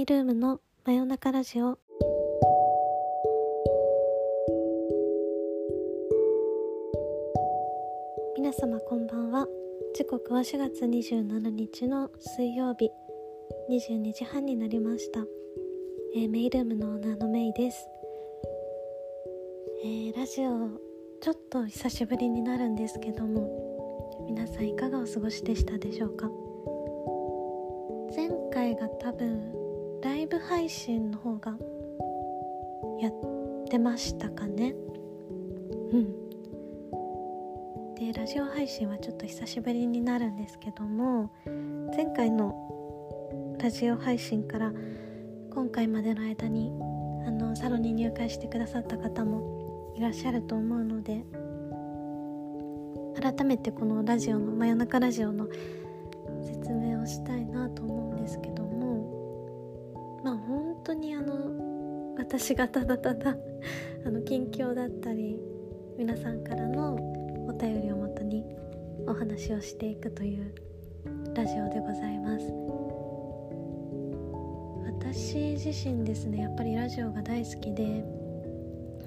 メイルームの真夜中ラジオ。皆様こんばんは。時刻は4月27日の水曜日。22時半になりました、えー、メイルームのオーナーのメイです、えー、ラジオちょっと久しぶりになるんですけども皆さんいかがお過ごしでしたでしょうか？前回が多分ブ配信の方がやってましたかね。うん。でラジオ配信はちょっと久しぶりになるんですけども前回のラジオ配信から今回までの間にあのサロンに入会してくださった方もいらっしゃると思うので改めてこのラジオの真夜中ラジオの説明をしたいなと思私がただただ あの近況だったり皆さんからのお便りをもとにお話をしていくというラジオでございます。私自身ですねやっぱりラジオが大好きで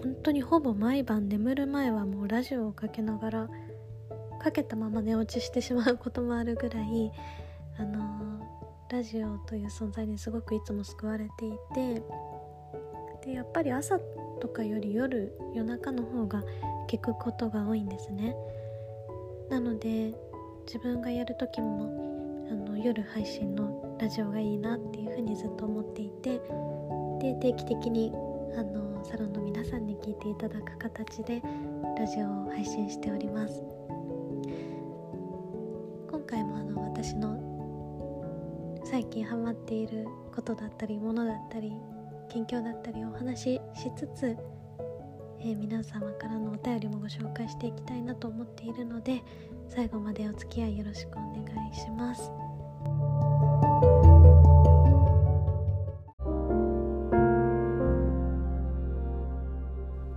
本当にほぼ毎晩眠る前はもうラジオをかけながらかけたまま寝落ちしてしまうこともあるぐらいあのラジオという存在にすごくいつも救われていてでやっぱり朝とかより夜夜中の方が聞くことが多いんですね。なので自分がやる時もあの夜配信のラジオがいいなっていうふうにずっと思っていてで定期的にあのサロンの皆さんに聞いていただく形でラジオを配信しております。今回もあの私の最近ハマっていることだったりものだったり近況だったりお話ししつつえー、皆様からのお便りもご紹介していきたいなと思っているので最後までお付き合いよろしくお願いします。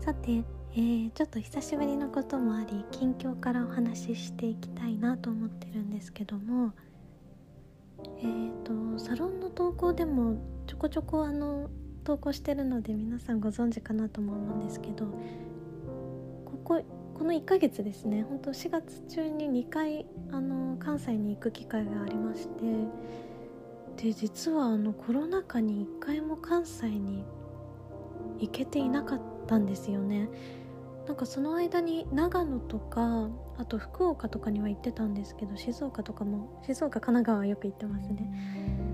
さて、えー、ちょっと久しぶりのこともあり近況からお話ししていきたいなと思ってるんですけどもえーとサロンの投稿でもちょこちょこあの投稿してるので皆さんご存知かなとも思うんですけどこここの1ヶ月ですね本当4月中に2回あの関西に行く機会がありましてで実はあのコロナ禍に1回も関西に行けていなかったんですよね。なんかその間に長野とかあと福岡とかには行ってたんですけど静岡とかも静岡神奈川はよく行ってますね。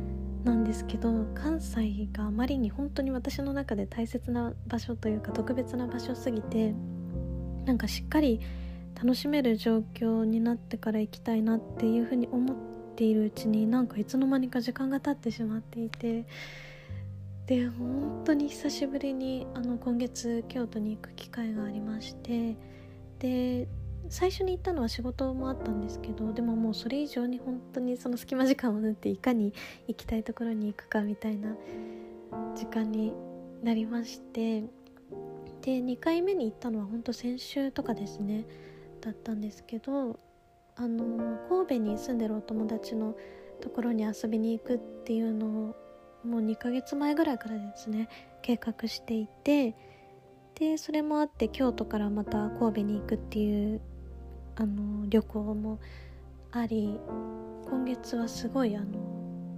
なんですけど関西があまりに本当に私の中で大切な場所というか特別な場所すぎてなんかしっかり楽しめる状況になってから行きたいなっていうふうに思っているうちになんかいつの間にか時間が経ってしまっていてで本当に久しぶりにあの今月京都に行く機会がありましてで最初に行ったのは仕事もあったんですけどでももうそれ以上に本当にその隙間時間を縫っていかに行きたいところに行くかみたいな時間になりましてで2回目に行ったのは本当先週とかですねだったんですけどあの神戸に住んでるお友達のところに遊びに行くっていうのをもう2ヶ月前ぐらいからですね計画していてでそれもあって京都からまた神戸に行くっていうあの旅行もあり今月はすごいあの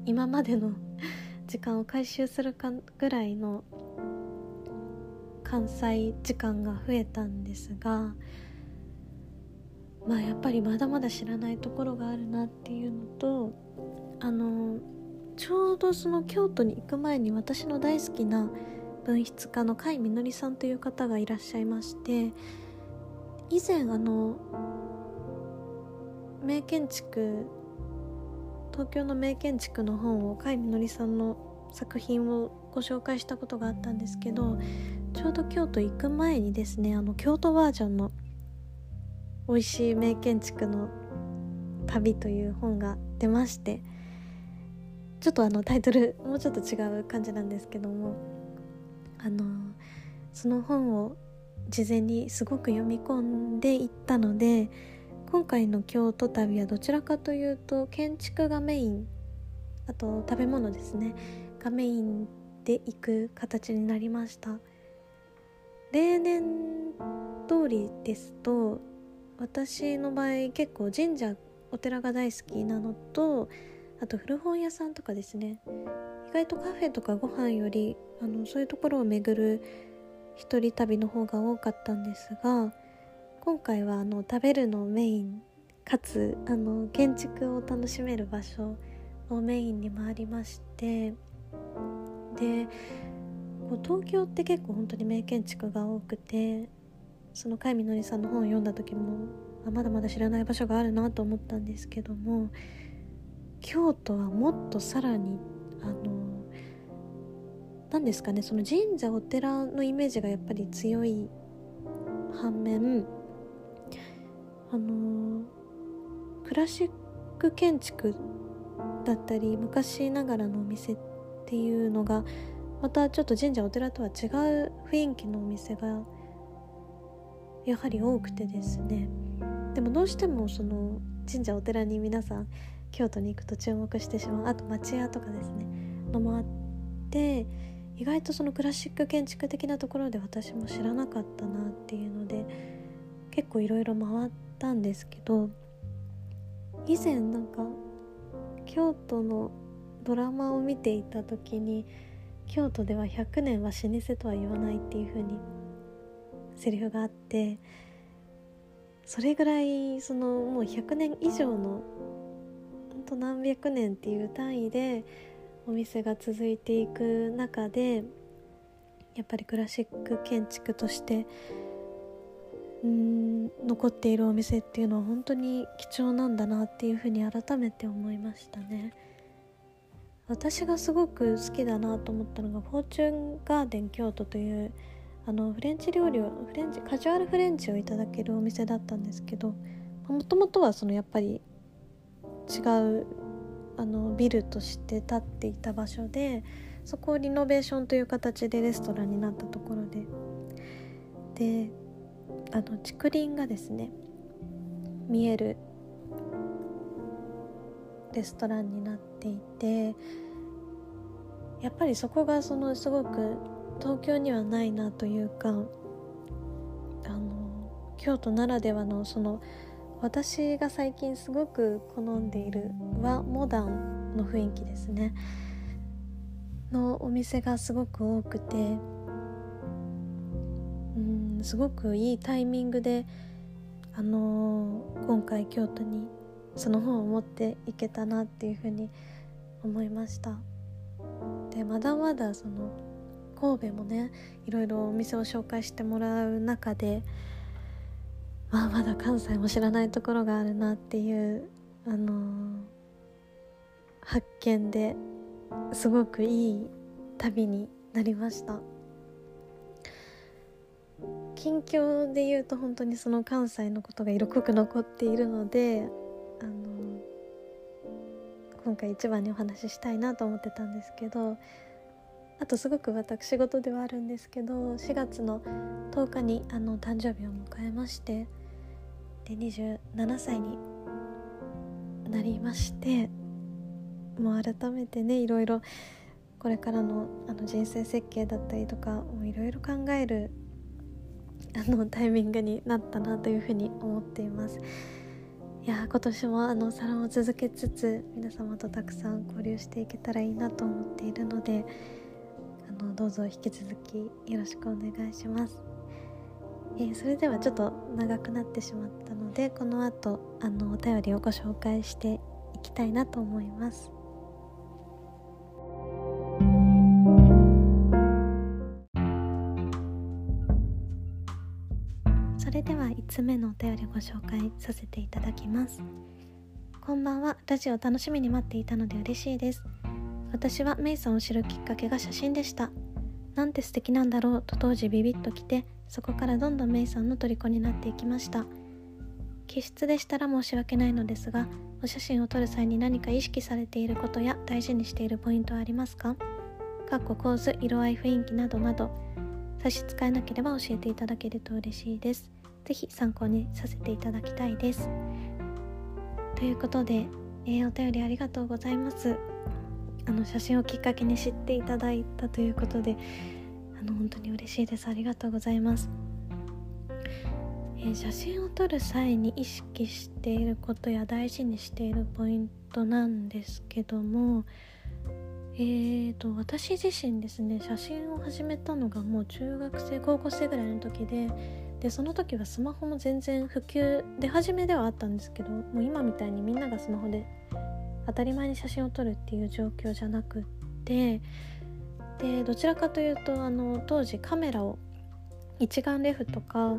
今までの 時間を回収するかぐらいの関西時間が増えたんですがまあやっぱりまだまだ知らないところがあるなっていうのとあのちょうどその京都に行く前に私の大好きな文筆家の甲斐みのりさんという方がいらっしゃいまして以前あの名建築東京の名建築の本を甲斐みのりさんの作品をご紹介したことがあったんですけどちょうど京都行く前にですねあの京都バージョンの「美味しい名建築の旅」という本が出ましてちょっとあのタイトルもうちょっと違う感じなんですけどもあのその本を事前にすごく読み込んでいったので今回の京都旅はどちらかというと建築がメインあと食べ物ですね。がメインで行く形になりました。例年通りですと私の場合結構神社お寺が大好きなのとあと古本屋さんとかですね。意外とカフェとかご飯よりあのそういうところを巡る一人旅の方が多かったんですが今回はあの食べるのメインかつあの建築を楽しめる場所をメインに回りましてで東京って結構本当に名建築が多くてその海みのりさんの本を読んだ時もあまだまだ知らない場所があるなと思ったんですけども京都はもっとさらにあの何ですかねその神社お寺のイメージがやっぱり強い反面あのクラシック建築だったり昔ながらのお店っていうのがまたちょっと神社お寺とは違う雰囲気のお店がやはり多くてですね。でもどうしてもその神社お寺に皆さん京都に行くと注目してしまう。あと町屋とかですね。のもあって意外とそのクラシック建築的なところで私も知らなかったなっていうので結構いろいろ回ったんですけど以前なんか京都のドラマを見ていた時に京都では100年は老舗とは言わないっていう風にセリフがあってそれぐらいそのもう100年以上のほんと何百年っていう単位でお店が続いていく中でやっぱりクラシック建築としてうん残っているお店っていうのは本当に貴重なんだなっていうふうに改めて思いましたね。私がすごく好きだなと思ったのがフォーチュンガーデン京都というあのフレンチ料理をフレンチカジュアルフレンチをいただけるお店だったんですけどもともとはそのやっぱり違うあのビルとして建っていた場所でそこをリノベーションという形でレストランになったところで。であの竹林がですね見えるレストランになっていてやっぱりそこがそのすごく東京にはないなというかあの京都ならではのその私が最近すごく好んでいる和モダンの雰囲気ですね。のお店がすごく多くてすごくいいタイミングであのー、今回京都にその本を持っていけたなっていうふうに思いました。でまだまだその神戸もねいろいろお店を紹介してもらう中でまあまだ関西も知らないところがあるなっていうあのー、発見ですごくいい旅になりました。近況で言うと本当にその関西のことが色濃く残っているのであの今回一番にお話ししたいなと思ってたんですけどあとすごく私事ではあるんですけど4月の10日にあの誕生日を迎えましてで27歳になりましてもう改めてねいろいろこれからのあの人生設計だったりとかいろいろ考えるあのタイミングになったなというふうに思っています。いや今年もあのサロンを続けつつ皆様とたくさん交流していけたらいいなと思っているのであのどうぞ引き続きよろしくお願いします、えー、それではちょっと長くなってしまったのでこの後あのお便りをご紹介していきたいなと思いますそれでは5つ目のお便りご紹介させていただきます。こんばんは。ラジオ楽しみに待っていたので嬉しいです。私はメイさんを知るきっかけが写真でした。なんて素敵なんだろうと当時ビビッときてそこからどんどんメイさんの虜になっていきました。気質でしたら申し訳ないのですがお写真を撮る際に何か意識されていることや大事にしているポイントはありますか？かっこ構図色合い雰囲気などなど差し支えなければ教えていただけると嬉しいです。ぜひ参考にさせていただきたいです。ということで、えー、お便りありがとうございます。あの写真をきっかけに知っていただいたということであの本当に嬉しいです。ありがとうございます、えー、写真を撮る際に意識していることや大事にしているポイントなんですけどもえーと私自身ですね写真を始めたのがもう中学生高校生ぐらいの時ででその時はスマホも全然普及出始めではあったんですけどもう今みたいにみんながスマホで当たり前に写真を撮るっていう状況じゃなくってでどちらかというとあの当時カメラを一眼レフとか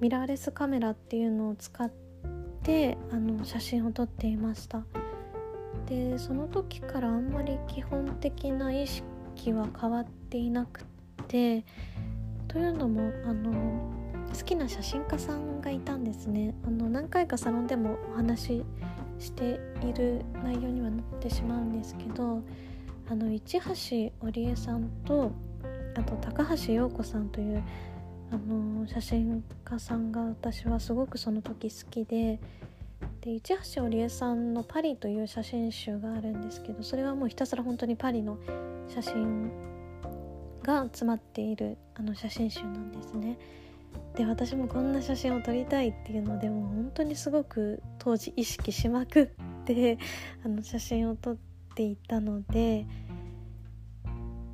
ミラーレスカメラっていうのを使ってあの写真を撮っていました。でその時からあんまり基本的な意識は変わっていなくてというのもあの好きな写真家さんがいたんですねあの何回かサロンでもお話ししている内容にはなってしまうんですけどあの市橋織江さんとあと高橋洋子さんというあの写真家さんが私はすごくその時好きでで市橋織江さんの「パリ」という写真集があるんですけどそれはもうひたすら本当にパリの写真が詰まっているあの写真集なんですね。で私もこんな写真を撮りたいっていうのでも本当にすごく当時意識しまくって あの写真を撮っていたので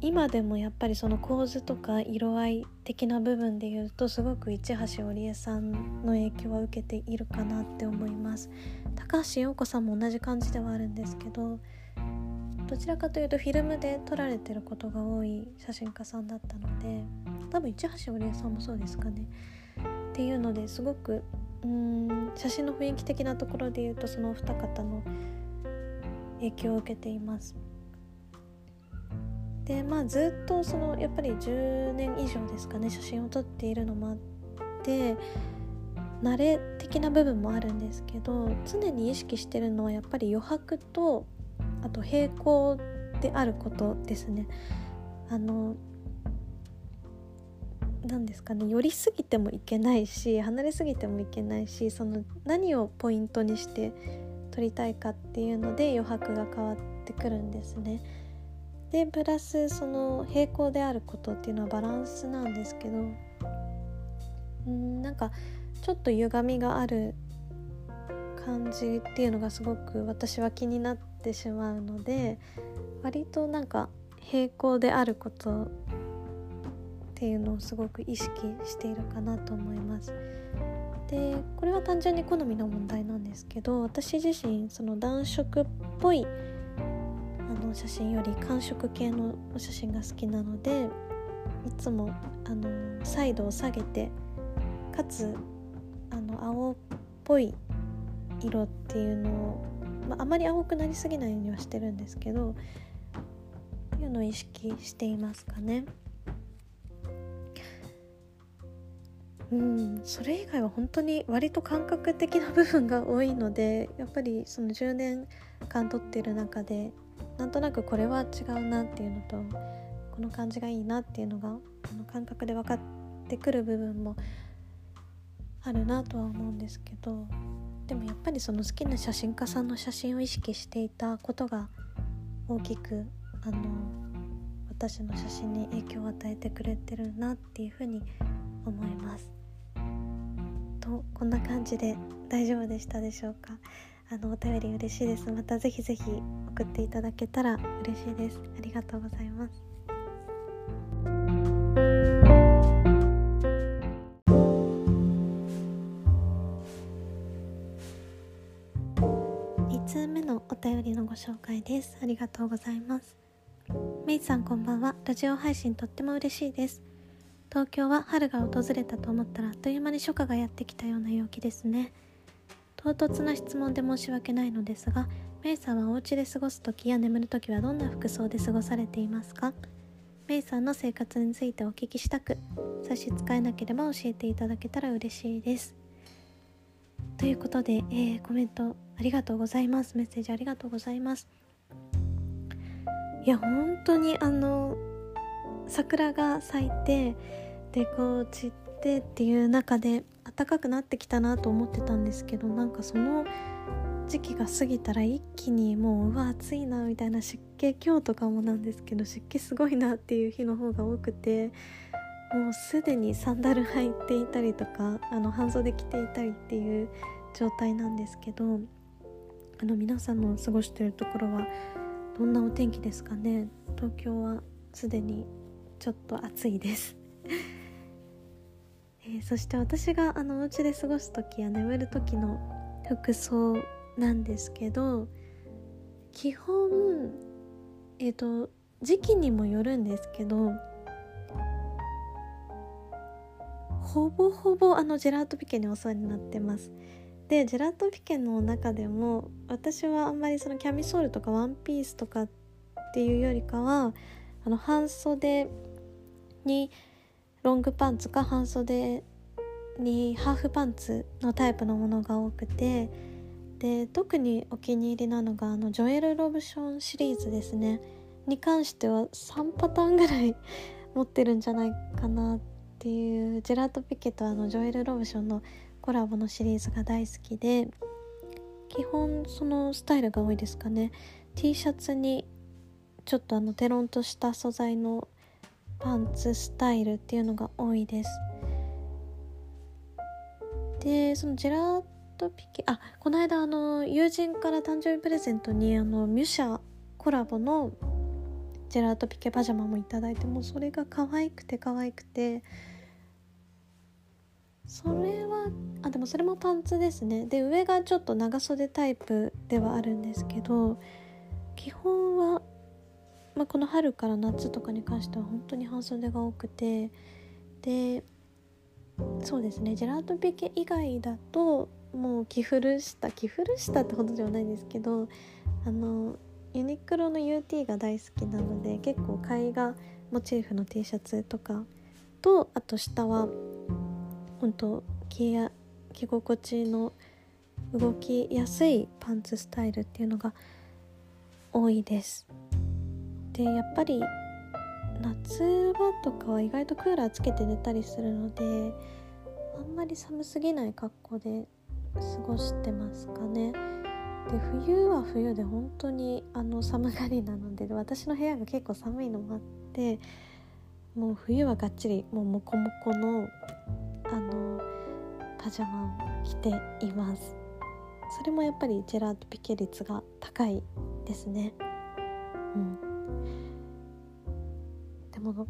今でもやっぱりその構図とか色合い的な部分で言うとすごく市橋織江さんの影響は受けているかなって思います。高橋洋子さんも同じ感じではあるんですけどどちらかというとフィルムで撮られてることが多い写真家さんだったので多分市橋織江さんもそうですかね。っていうのですごくうん写真の雰囲気的なところで言うとそのお二方の影響を受けています。でまあずっとそのやっぱり10年以上ですかね写真を撮っているのもあって慣れ的な部分もあるんですけど常に意識してるのはやっぱり余白とあと平行であることですね。あの何ですかね寄りすぎてもいけないし離れすぎてもいけないしその何をポイントにして撮りたいかっていうので余白が変わってくるんですね。でプラスその平行であることっていうのはバランスなんですけどうんなんかちょっと歪みがある感じっていうのがすごく私は気になってしまうので割となんか平行であることっていうのをすごく意識しているかなと思います。でこれは単純に好みの問題なんですけど私自身その暖色っぽいあの写真より寒色系のお写真が好きなのでいつもあのサイドを下げてかつあの青っぽい色っていうのを、まあ、あまり青くなりすぎないようにはしてるんですけどっていうのを意識していますかね。うん、それ以外は本当に割と感覚的な部分が多いのでやっぱりその10年間撮ってる中でなんとなくこれは違うなっていうのとこの感じがいいなっていうのがあの感覚で分かってくる部分もあるなとは思うんですけどでもやっぱりその好きな写真家さんの写真を意識していたことが大きくあの私の写真に影響を与えてくれてるなっていうふうに思います。とこんな感じで大丈夫でしたでしょうか？あのお便り嬉しいです。またぜひぜひ送っていただけたら嬉しいです。ありがとうございます。2通目のお便りのご紹介です。ありがとうございます。メイさんこんばんは。ラジオ配信とっても嬉しいです。東京は春が訪れたと思ったらあっという間に初夏がやってきたような陽気ですね。唐突な質問で申し訳ないのですがメイさんはお家で過ごす時や眠る時はどんな服装で過ごされていますか？メイさんの生活についてお聞きしたく差し支えなければ教えていただけたら嬉しいです。ということで、えー、コメントありがとうございます。メッセージありがとうございます。いや本当にあの桜が咲いてでこう散ってっていう中で暖かくなってきたなと思ってたんですけどなんかその時期が過ぎたら一気にもううわ暑いなみたいな湿気今日とかもなんですけど湿気すごいなっていう日の方が多くてもうすでにサンダル履いていたりとかあの半袖着ていたりっていう状態なんですけどあの皆さんの過ごしてるところはどんなお天気ですかね？東京はすでにちょっと暑いです。えー、そして私があのお家で過ごす時や眠る時の服装なんですけど基本えっ、ー、と時期にもよるんですけどほぼほぼあのジェラートピケにお世話になってます。でジェラートピケの中でも私はあんまりそのキャミソールとかワンピースとかっていうよりかはあの半袖にロングパンツか半袖にハーフパンツのタイプのものが多くてで特にお気に入りなのがあのジョエル・ロブションシリーズですね。に関しては3パターンぐらい 持ってるんじゃないかなっていう。ジェラートピケとあのジョエル・ロブションのコラボのシリーズが大好きで基本そのスタイルが多いですかね。T シャツにちょっとあのテロンとした素材のパンツスタイルっていうのが多いです。でそのジェラートピケあこの間あの友人から誕生日プレゼントにあのミュシャコラボのジェラートピケパジャマも頂いてもうそれが可愛くて可愛くて。それはあでもそれもパンツですね。で上がちょっと長袖タイプではあるんですけど基本は、まあ、この春から夏とかに関しては本当に半袖が多くてでそうですねジェラートピケ以外だともう着古した着古したってほどではないんですけどあのユニクロの UT が大好きなので結構絵画モチーフの T シャツとかとあと下は本当着や着心地の動きやすいパンツスタイルっていうのが多いです。でやっぱり夏場とかは意外とクーラーつけて寝たりするのであんまり寒すぎない格好で過ごしてますかね。で冬は冬で本当にあの寒がりなので私の部屋が結構寒いのもあってもう冬はがっちりもうモコモコのあのパジャマを着ています。それもやっぱりジェラートピケ率が高いですね。うん。も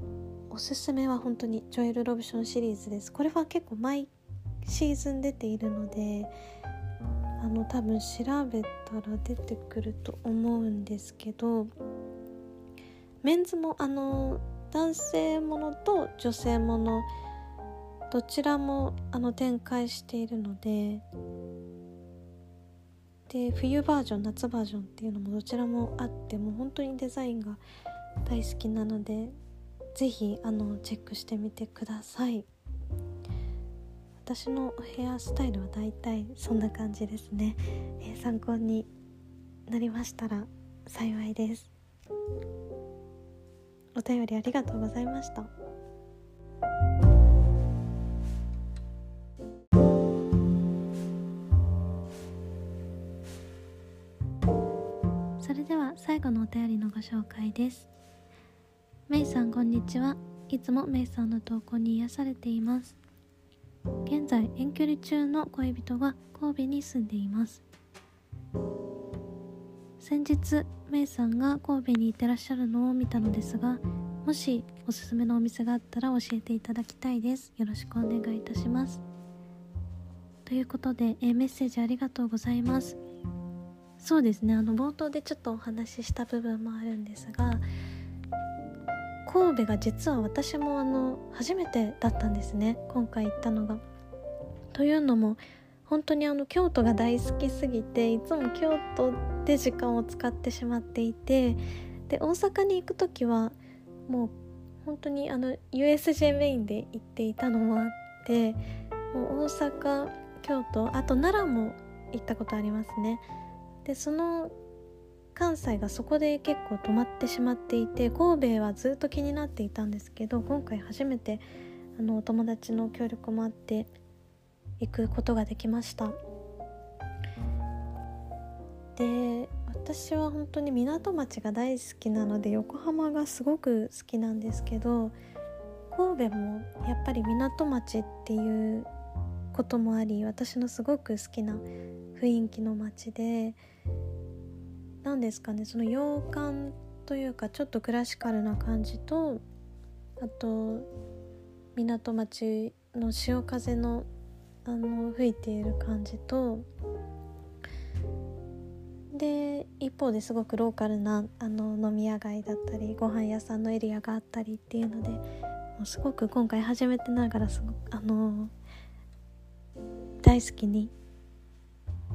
おすすめは本当にジョエル・ロブションシリーズです。これは結構毎シーズン出ているのであの多分調べたら出てくると思うんですけどメンズもあの男性ものと女性ものどちらもあの展開しているのでで冬バージョン夏バージョンっていうのもどちらもあってもう本当にデザインが大好きなのでぜひあのチェックしてみてください。私のヘアスタイルはだいたいそんな感じですね、えー、参考になりましたら幸いです。お便りありがとうございました。それでは最後のお便りのご紹介です。メイさんこんにちは。いつもメイさんの投稿に癒されています。現在遠距離中の恋人が神戸に住んでいます。先日メイさんが神戸にいてらっしゃるのを見たのですがもしおすすめのお店があったら教えていただきたいです。よろしくお願いいたします。ということで、えメッセージありがとうございます。そうですね。あの冒頭でちょっとお話しした部分もあるんですが神戸が実は私もあの初めてだったんですね今回行ったのが。というのも本当にあの京都が大好きすぎていつも京都で時間を使ってしまっていてで大阪に行く時はもう本当にあの USJ メインで行っていたのもあってもう大阪京都あと奈良も行ったことありますねでその関西がそこで結構止まってしまっていて神戸はずっと気になっていたんですけど今回初めてあのお友達の協力もあって行くことができました。で私は本当に港町が大好きなので横浜がすごく好きなんですけど神戸もやっぱり港町っていうこともあり私のすごく好きな雰囲気の街で何ですかねその洋館というかちょっとクラシカルな感じとあと港町の潮風のあの吹いている感じとで一方ですごくローカルなあの飲み屋街だったりご飯屋さんのエリアがあったりっていうのでもうすごく今回初めてながらすごくあの大好きに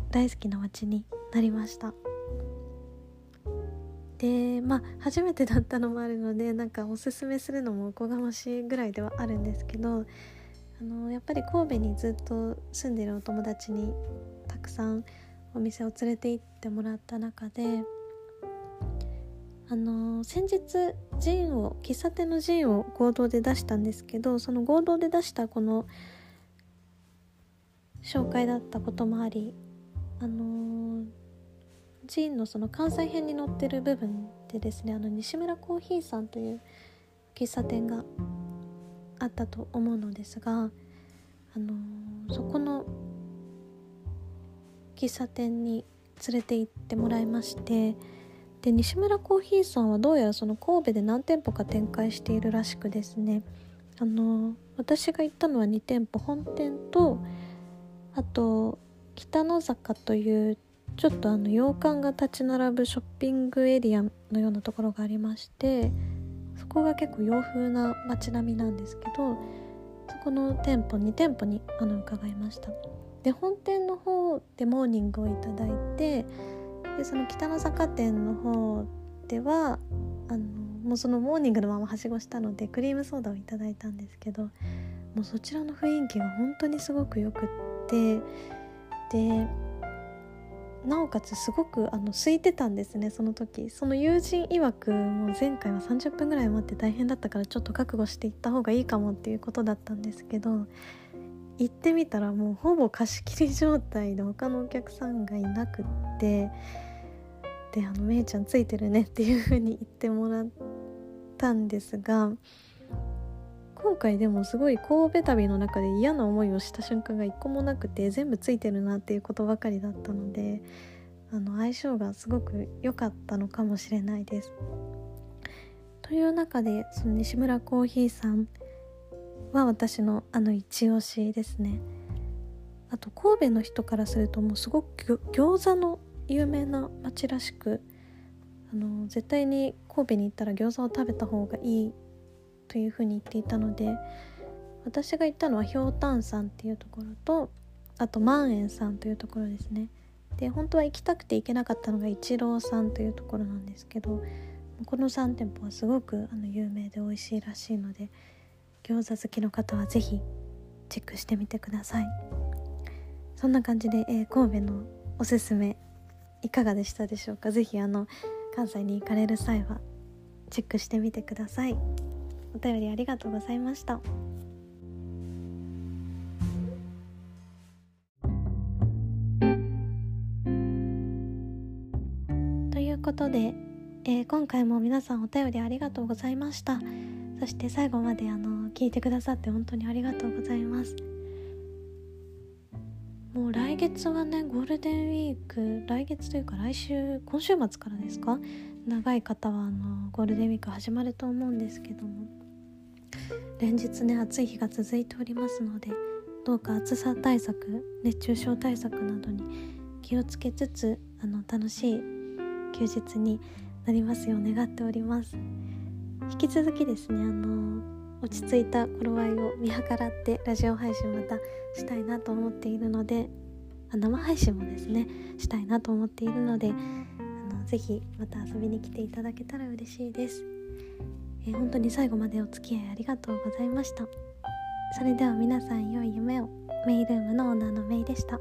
大好きな街になりました。でまあ初めてだったのもあるのでなんかおすすめするのもおこがましいぐらいではあるんですけどあのやっぱり神戸にずっと住んでるお友達にたくさんお店を連れて行ってもらった中であの先日ジンを喫茶店のジンを合同で出したんですけどその合同で出したこの紹介だったこともありあのジンのその関西編に載ってる部分でですねあの西村コーヒーさんという喫茶店があったと思うのですがあのそこの喫茶店に連れて行ってもらいましてで西村コーヒーさんはどうやらその神戸で何店舗か展開しているらしくですねあの私が行ったのは2店舗本店とあと北野坂というちょっとあの洋館が立ち並ぶショッピングエリアのようなところがありましてそこが結構洋風な街並みなんですけどそこの店舗2店舗にあの伺いました。で本店の方でモーニングをいただいてでその北の坂店の方ではあのもうそのモーニングのままはしごしたのでクリームソーダをいただいたんですけどもうそちらの雰囲気が本当にすごくよくってでなおかつすごくあの空いてたんですねその時。その友人曰くもう前回は30分ぐらい待って大変だったからちょっと覚悟していった方がいいかもっていうことだったんですけど行ってみたらもうほぼ貸し切り状態で他のお客さんがいなくってであの「めいちゃんついてるね」っていう風に言ってもらったんですが今回でもすごい神戸旅の中で嫌な思いをした瞬間が一個もなくて全部ついてるなっていうことばかりだったのであの相性がすごく良かったのかもしれないです。という中でその西村コーヒーさんは私のあの一押しですねあと神戸の人からするともうすごく餃子の有名な町らしくあの絶対に神戸に行ったら餃子を食べた方がいいというふうに言っていたので私が行ったのはひょうたんさんっていうところとあと万円さんというところですね。で本当は行きたくて行けなかったのが一郎さんというところなんですけどこの3店舗はすごくあの有名で美味しいらしいので餃子好きの方は是非チェックしてみてください。そんな感じで、えー、神戸のおすすめいかがでしたでしょうか？是非あの関西に行かれる際はチェックしてみてください。お便りありがとうございました。ということで、えー、今回も皆さんお便りありがとうございました。そして最後まであの聞いてくださって本当にありがとうございます。もう来月はねゴールデンウィーク来月というか来週今週末からですか？長い方はあのゴールデンウィーク始まると思うんですけども。連日ね暑い日が続いておりますのでどうか暑さ対策熱中症対策などに気をつけつつあの楽しい休日になりますよう願っております。引き続きですねあの落ち着いた頃合いを見計らってラジオ配信またしたいなと思っているので生配信もですねしたいなと思っているのであのぜひまた遊びに来ていただけたら嬉しいです、えー、本当に最後までお付き合いありがとうございましたそれでは皆さん良い夢をメイルームのオーナーのメイでした。